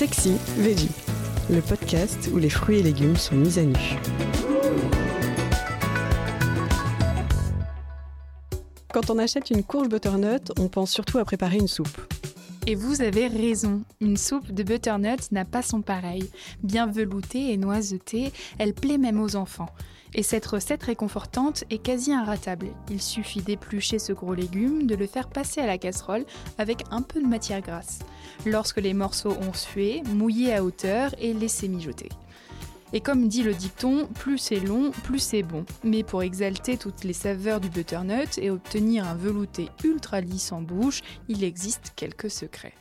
Sexy Veggie, le podcast où les fruits et légumes sont mis à nu. Quand on achète une courge butternut, on pense surtout à préparer une soupe. Et vous avez raison, une soupe de butternut n'a pas son pareil. Bien veloutée et noisetée, elle plaît même aux enfants. Et cette recette réconfortante est quasi inratable. Il suffit d'éplucher ce gros légume, de le faire passer à la casserole avec un peu de matière grasse. Lorsque les morceaux ont sué, mouiller à hauteur et laisser mijoter. Et comme dit le dicton, plus c'est long, plus c'est bon. Mais pour exalter toutes les saveurs du butternut et obtenir un velouté ultra lisse en bouche, il existe quelques secrets.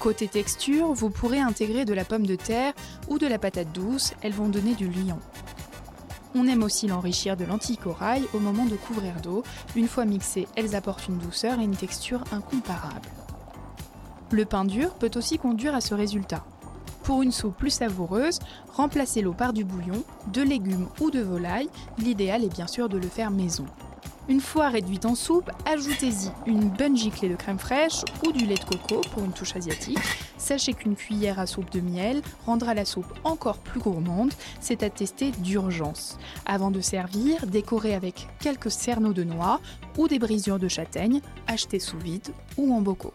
Côté texture, vous pourrez intégrer de la pomme de terre ou de la patate douce, elles vont donner du liant. On aime aussi l'enrichir de lentilles corail au moment de couvrir d'eau. Une fois mixées, elles apportent une douceur et une texture incomparable. Le pain dur peut aussi conduire à ce résultat. Pour une soupe plus savoureuse, remplacez l'eau par du bouillon, de légumes ou de volaille. L'idéal est bien sûr de le faire maison. Une fois réduite en soupe, ajoutez-y une bonne giclée de crème fraîche ou du lait de coco pour une touche asiatique. Sachez qu'une cuillère à soupe de miel rendra la soupe encore plus gourmande, c'est à tester d'urgence. Avant de servir, décorez avec quelques cerneaux de noix ou des brisures de châtaigne, achetées sous vide ou en bocaux.